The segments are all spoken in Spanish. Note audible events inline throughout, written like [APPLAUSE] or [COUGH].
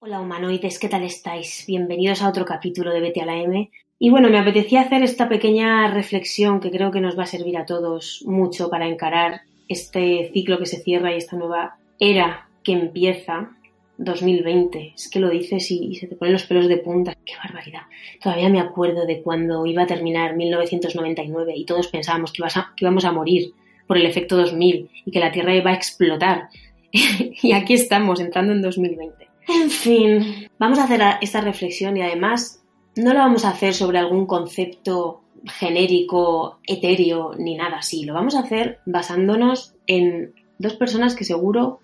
Hola humanoides, ¿qué tal estáis? Bienvenidos a otro capítulo de Vete a la M. Y bueno, me apetecía hacer esta pequeña reflexión que creo que nos va a servir a todos mucho para encarar este ciclo que se cierra y esta nueva era que empieza 2020. Es que lo dices y, se te ponen los pelos de punta. ¡Qué barbaridad! Todavía me acuerdo de cuando iba a terminar 1999 y todos pensábamos que, que íbamos a morir por el efecto 2000 y que la Tierra iba a explotar. [LAUGHS] y aquí estamos, entrando en 2020. En fin, vamos a hacer esta reflexión y además no la vamos a hacer sobre algún concepto genérico, etéreo, ni nada así. Lo vamos a hacer basándonos en dos personas que seguro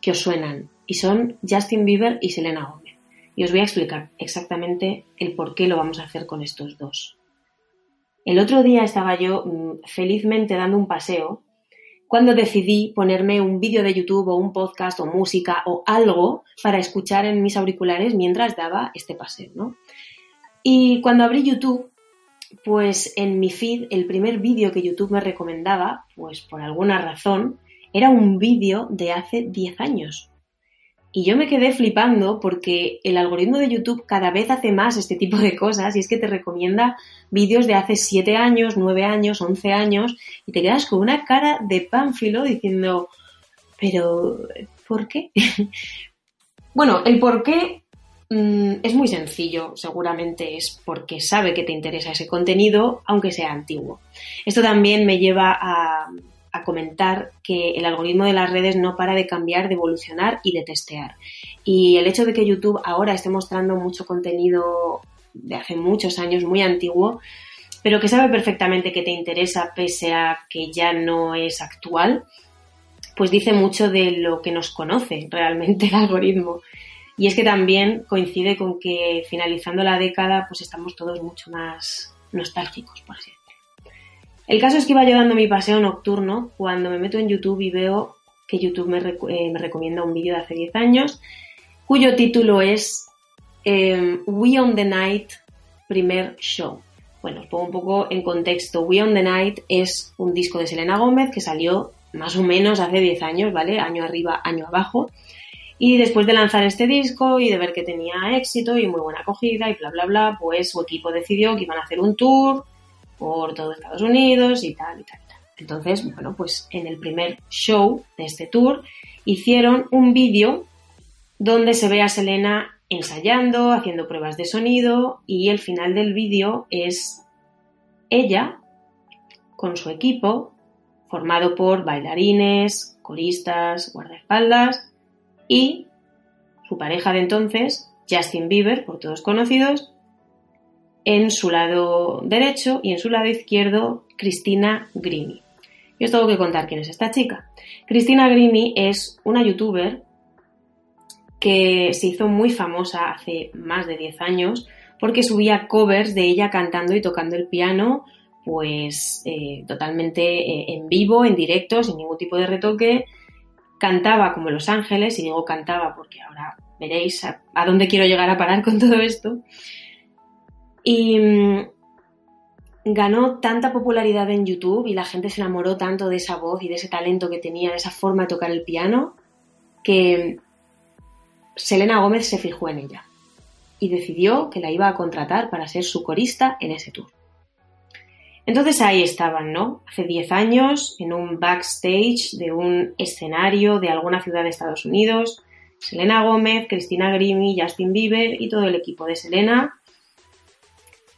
que os suenan y son Justin Bieber y Selena Gomez. Y os voy a explicar exactamente el por qué lo vamos a hacer con estos dos. El otro día estaba yo mm, felizmente dando un paseo cuando decidí ponerme un vídeo de YouTube o un podcast o música o algo para escuchar en mis auriculares mientras daba este paseo, ¿no? Y cuando abrí YouTube, pues en mi feed, el primer vídeo que YouTube me recomendaba, pues por alguna razón, era un vídeo de hace 10 años. Y yo me quedé flipando porque el algoritmo de YouTube cada vez hace más este tipo de cosas y es que te recomienda vídeos de hace 7 años, 9 años, 11 años y te quedas con una cara de pánfilo diciendo, pero ¿por qué? [LAUGHS] bueno, el por qué mm, es muy sencillo, seguramente es porque sabe que te interesa ese contenido, aunque sea antiguo. Esto también me lleva a a comentar que el algoritmo de las redes no para de cambiar, de evolucionar y de testear. Y el hecho de que YouTube ahora esté mostrando mucho contenido de hace muchos años, muy antiguo, pero que sabe perfectamente que te interesa pese a que ya no es actual, pues dice mucho de lo que nos conoce realmente el algoritmo. Y es que también coincide con que finalizando la década, pues estamos todos mucho más nostálgicos, por así decirlo. El caso es que iba yo dando mi paseo nocturno cuando me meto en YouTube y veo que YouTube me, eh, recomienda un vídeo de hace 10 años cuyo título es em, We on the Night primer show. Bueno, os pongo un poco en contexto. We on the Night es un disco de Selena Gómez que salió más o menos hace 10 años, ¿vale? Año arriba, año abajo. Y después de lanzar este disco y de ver que tenía éxito y muy buena acogida y bla, bla, bla, pues su equipo decidió que iban a hacer un tour por todo Estados Unidos y tal y tal. Entonces, bueno, pues en el primer show de este tour hicieron un vídeo donde se ve a Selena ensayando, haciendo pruebas de sonido y el final del vídeo es ella con su equipo formado por bailarines, coristas, guardaespaldas y su pareja de entonces, Justin Bieber, por todos conocidos, en su lado derecho y en su lado izquierdo Cristina Grimi. Y os tengo que contar quién es esta chica. Cristina Grimi es una youtuber que se hizo muy famosa hace más de 10 años porque subía covers de ella cantando y tocando el piano pues eh, totalmente eh, en vivo, en directo, sin ningún tipo de retoque. Cantaba como Los Ángeles, y digo cantaba porque ahora veréis a dónde quiero llegar a parar con todo esto. Y mm, ganó tanta popularidad en YouTube y la gente se enamoró tanto de esa voz y de ese talento que tenía, de esa forma de tocar el piano, que Selena Gómez se fijó en ella y decidió que la iba a contratar para ser su corista en ese tour. Entonces ahí estaban, ¿no? Hace 10 años, en un backstage de un escenario de alguna ciudad de Estados Unidos, Selena Gómez, Cristina Grimi, Justin Bieber y todo el equipo de Selena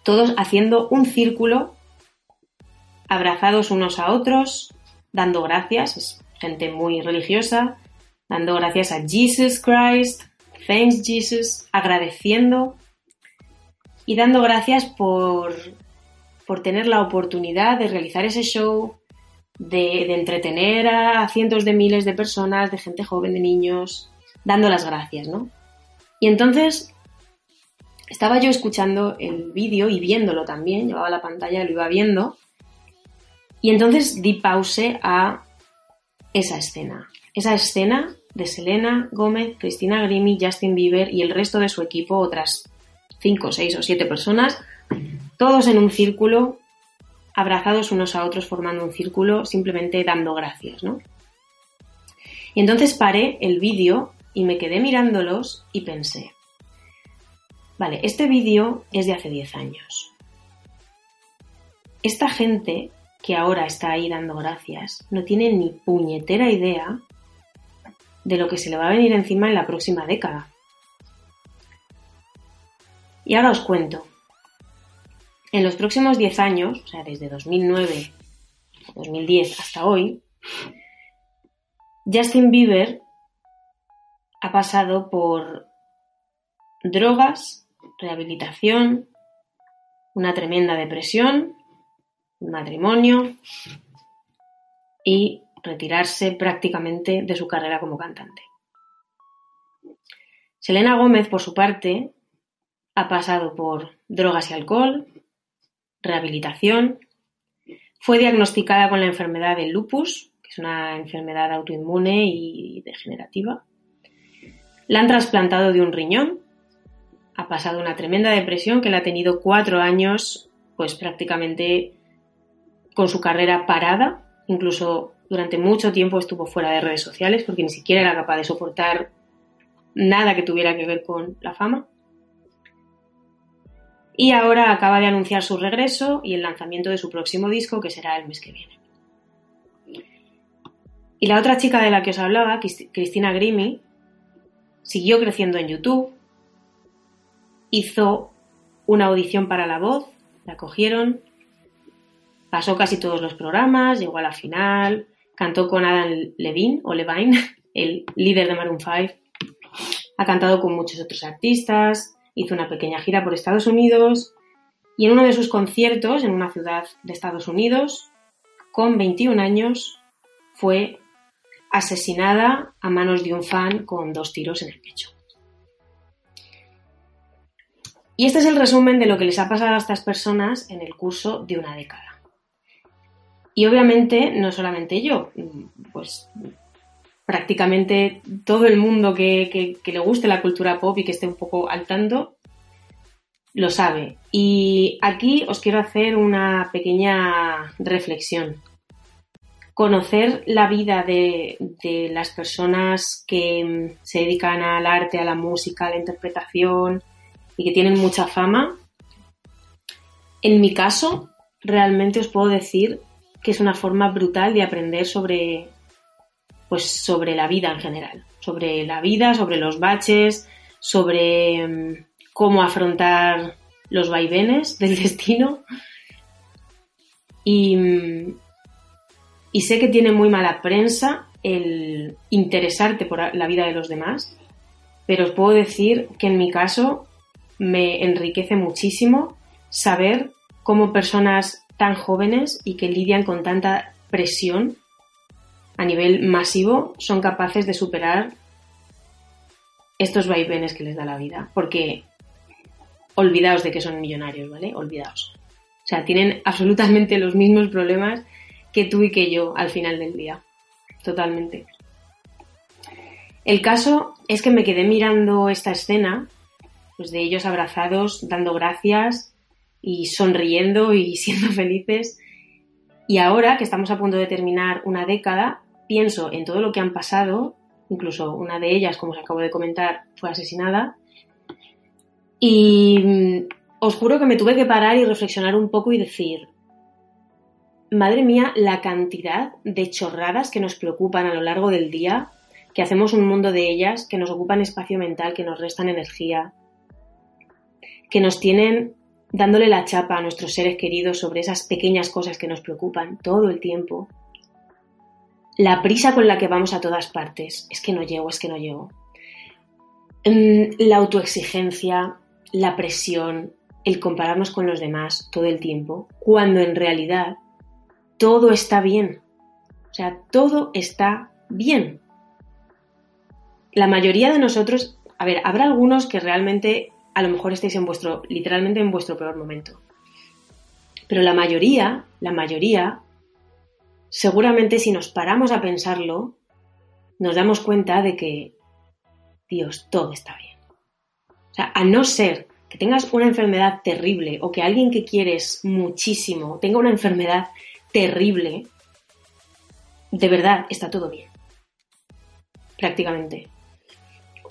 todos haciendo un círculo, abrazados unos a otros, dando gracias, es gente muy religiosa, dando gracias a Jesus Christ, thanks Jesus, agradeciendo y dando gracias por, por tener la oportunidad de realizar ese show, de, de, entretener a cientos de miles de personas, de gente joven, de niños, dando las gracias, ¿no? Y entonces estaba yo escuchando el vídeo y viéndolo también, llevaba la pantalla lo iba viendo, y entonces di pause a esa escena. Esa escena de Selena Gómez, Cristina Grimi, Justin Bieber y el resto de su equipo, otras 5, 6 o 7 personas, todos en un círculo, abrazados unos a otros formando un círculo, simplemente dando gracias, ¿no? Y entonces paré el vídeo y me quedé mirándolos y pensé, vale, este vídeo es de hace 10 años. Esta gente que ahora está ahí dando gracias no tiene ni puñetera idea de lo que se le va a venir encima en la próxima década. Y ahora os cuento. En los próximos 10 años, o sea, desde 2009, 2010 hasta hoy, Justin Bieber ha pasado por drogas, rehabilitación, una tremenda depresión, matrimonio y retirarse prácticamente de su carrera como cantante. Selena Gómez, por su parte, ha pasado por drogas y alcohol, rehabilitación, fue diagnosticada con la enfermedad del lupus, que es una enfermedad autoinmune y degenerativa. La han trasplantado de un riñón, ha pasado una tremenda depresión que la ha tenido cuatro años, pues prácticamente con su carrera parada, incluso durante mucho tiempo estuvo fuera de redes sociales porque ni siquiera era capaz de soportar nada que tuviera que ver con la fama. Y ahora acaba de anunciar su regreso y el lanzamiento de su próximo disco, que será el mes que viene. Y la otra chica de la que os hablaba, Cristina Grimi, siguió creciendo en YouTube, hizo una audición para la voz, la cogieron, pasó casi todos los programas, llegó a la final, cantó con Adam Levine o Levine, [LAUGHS] el líder de Maroon 5, ha cantado con muchos otros artistas, hizo una pequeña gira por Estados Unidos y en uno de sus conciertos en una ciudad de Estados Unidos, con 21 años, fue asesinada a manos de un fan con dos tiros en el pecho. Y este es el resumen de lo que les ha pasado a estas personas en el curso de una década. Y obviamente no solamente yo, pues prácticamente todo el mundo que, le guste la cultura pop y que esté un poco al tanto lo sabe. Y aquí os quiero hacer una pequeña reflexión. Conocer la vida de, de las personas que se dedican al arte, a la música, a la interpretación y que tienen mucha fama. En mi caso, realmente os puedo decir que es una forma brutal de aprender sobre, pues, sobre la vida en general, sobre la vida, sobre los baches, sobre mm, cómo afrontar los vaivenes del [LAUGHS] destino. Y, mm, y sé que tiene muy mala prensa el interesarte por la vida de los demás, pero os puedo decir que en mi caso me enriquece muchísimo saber cómo personas tan jóvenes y que lidian con tanta presión a nivel masivo son capaces de superar estos vaivenes que les da la vida. Porque olvidaos de que son millonarios, ¿vale? Olvidaos. O sea, tienen absolutamente los mismos problemas que tú y que yo al final del día. Totalmente. El caso es que me quedé mirando esta escena, pues de ellos abrazados, dando gracias, y sonriendo y [LAUGHS] siendo felices. Y ahora que estamos a punto de terminar una década, pienso en todo lo que han pasado, incluso una de ellas, como os acabo de comentar, fue asesinada. Y mm, os juro que me tuve que parar y reflexionar un poco y decir, madre mía, la cantidad de chorradas que nos preocupan a lo largo del día, que hacemos un mundo de ellas, que nos ocupan espacio mental, que nos restan energía, que nos tienen dándole la chapa a nuestros seres queridos sobre esas pequeñas cosas que nos preocupan todo el tiempo. La prisa con la que vamos a todas partes, es que no llego, es que no llego. Mm, la autoexigencia, la presión, el compararnos con los demás todo el tiempo, cuando en realidad todo está bien. O sea, todo está bien. La mayoría de nosotros, a ver, habrá algunos que realmente a lo mejor estáis en vuestro, literalmente en vuestro peor momento. Pero la mayoría, la mayoría, seguramente si nos paramos a pensarlo, nos damos cuenta de que, Dios, todo está bien. O sea, a no ser que tengas una enfermedad terrible o que alguien que quieres muchísimo tenga una enfermedad terrible, de verdad está todo bien. Prácticamente.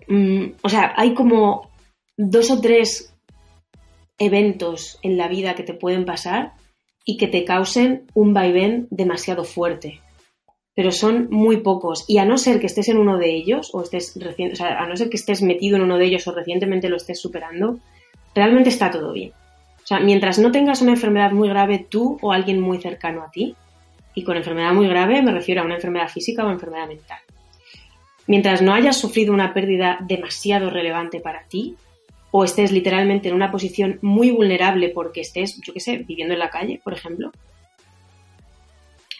mm, o sea, hay como dos o tres eventos en la vida que te pueden pasar y que te causen un vaivén demasiado fuerte. Pero son muy pocos. Y a no ser que estés en uno de ellos, o estés recién, o sea, a no ser que estés metido en uno de ellos o recientemente lo estés superando, realmente está todo bien. O sea, mientras no tengas una enfermedad muy grave tú o alguien muy cercano a ti, y con enfermedad muy grave me refiero a una enfermedad física o enfermedad mental. Mientras no hayas sufrido una pérdida demasiado relevante para ti, o estés literalmente en una posición muy vulnerable porque estés, yo qué sé, viviendo en la calle, por ejemplo,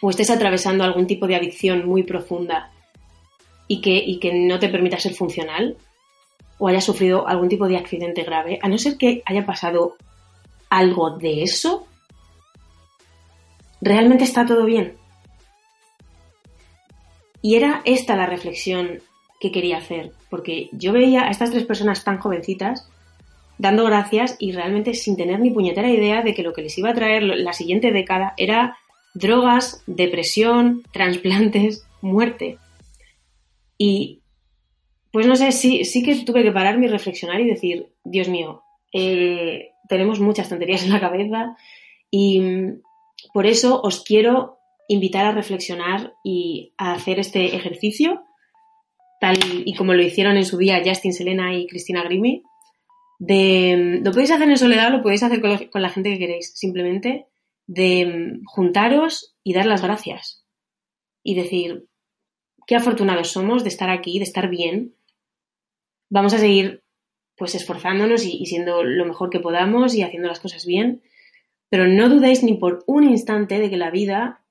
o estés atravesando algún tipo de adicción muy profunda y que, y que no te permita ser funcional, o hayas sufrido algún tipo de accidente grave, a no ser que haya pasado algo de eso, realmente está todo bien. Y era esta la reflexión que quería hacer, porque yo veía a estas tres personas tan jovencitas dando gracias y realmente sin tener ni puñetera idea de que lo que les iba a traer la siguiente década era drogas, depresión, [LAUGHS] trasplantes, muerte. Y pues no sé, sí, sí que tuve que pararme y reflexionar y decir, Dios mío, tenemos muchas tonterías en la cabeza y por eso os quiero invitar a reflexionar y a hacer este ejercicio, tal y como lo hicieron en su día Justin Selena y Cristina Grimi, de, lo podéis hacer en soledad, lo podéis hacer con, la gente que queréis, simplemente de mm, juntaros y dar las gracias. Y decir qué afortunados somos de estar aquí, de estar bien. Vamos a seguir pues esforzándonos y, siendo lo mejor que podamos y haciendo las cosas bien, pero no dudéis ni por un instante de que la vida,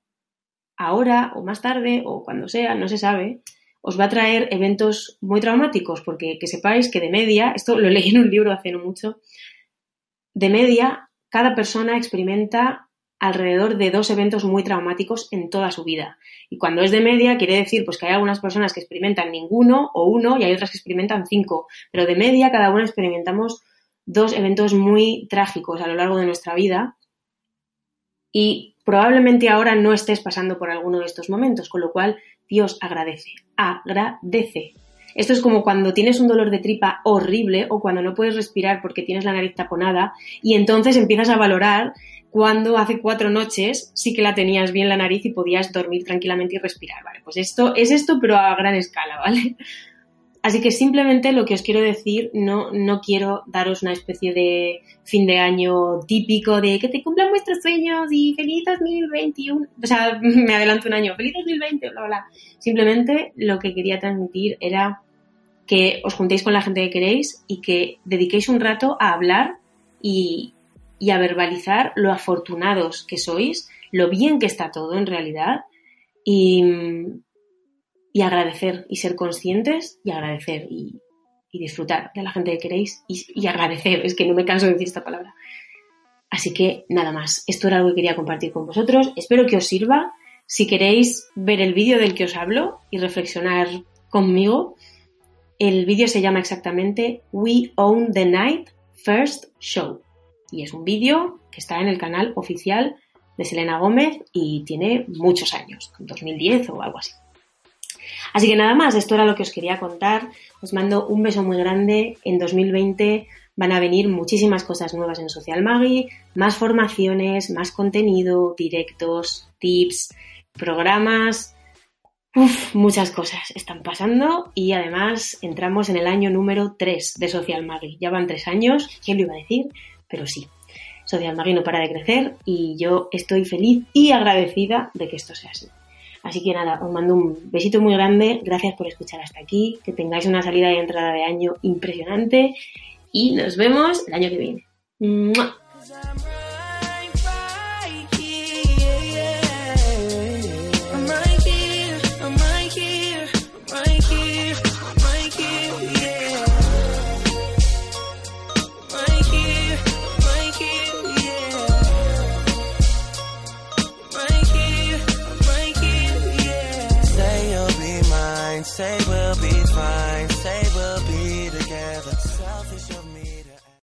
ahora o más tarde o cuando sea, no se sabe, os va a traer eventos muy traumáticos, porque que sepáis que de media, esto lo leí en un libro hace no mucho, de media cada persona experimenta alrededor de dos eventos muy traumáticos en toda su vida. Y cuando es de media, quiere decir pues que hay algunas personas que experimentan ninguno o uno y hay otras que experimentan cinco. Pero de media, cada uno experimentamos dos eventos muy trágicos a lo largo de nuestra vida. Y probablemente ahora no estés pasando por alguno de estos momentos, con lo cual Dios agradece, agradece. Esto es como cuando tienes un dolor de tripa horrible o cuando no puedes respirar porque tienes la nariz taponada y entonces empiezas a valorar cuando hace cuatro noches sí que la tenías bien la nariz y podías dormir tranquilamente y respirar, ¿vale? Pues esto es esto pero a gran escala, ¿vale? Así que simplemente lo que os quiero decir, no, no quiero daros una especie de fin de año típico de que te cumplan vuestros sueños y feliz 2021. O sea, [LAUGHS] me adelanto un año, feliz 2020, bla, bla. Simplemente lo que quería transmitir era que os juntéis con la gente que queréis y que dediquéis un rato a hablar y, y a verbalizar lo afortunados que sois, lo bien que está todo en realidad y, y agradecer y ser conscientes y agradecer y, disfrutar de la gente que queréis y, agradecer, es que no me canso de decir esta palabra. Así que nada más, esto era algo que quería compartir con vosotros, espero que os sirva. Si queréis ver el vídeo del que os hablo y reflexionar conmigo, el vídeo se llama exactamente We Own the Night First Show y es un vídeo que está en el canal oficial de Selena Gómez y tiene muchos años, 2010 o algo así. Así que nada más, esto era lo que os quería contar. Os mando un beso muy grande. En 2020 van a venir muchísimas cosas nuevas en Social Maggie, más formaciones, más contenido, directos, tips, programas. Uf, muchas cosas están pasando y además entramos en el año número 3 de Social Maggie. Ya van tres años, ¿quién lo iba a decir? Pero sí, Social Maggie no para de crecer y yo estoy feliz y agradecida de que esto sea así. Así que nada, os mando un besito muy grande, gracias por escuchar hasta aquí, que tengáis una salida y entrada de año impresionante y nos vemos el año que viene.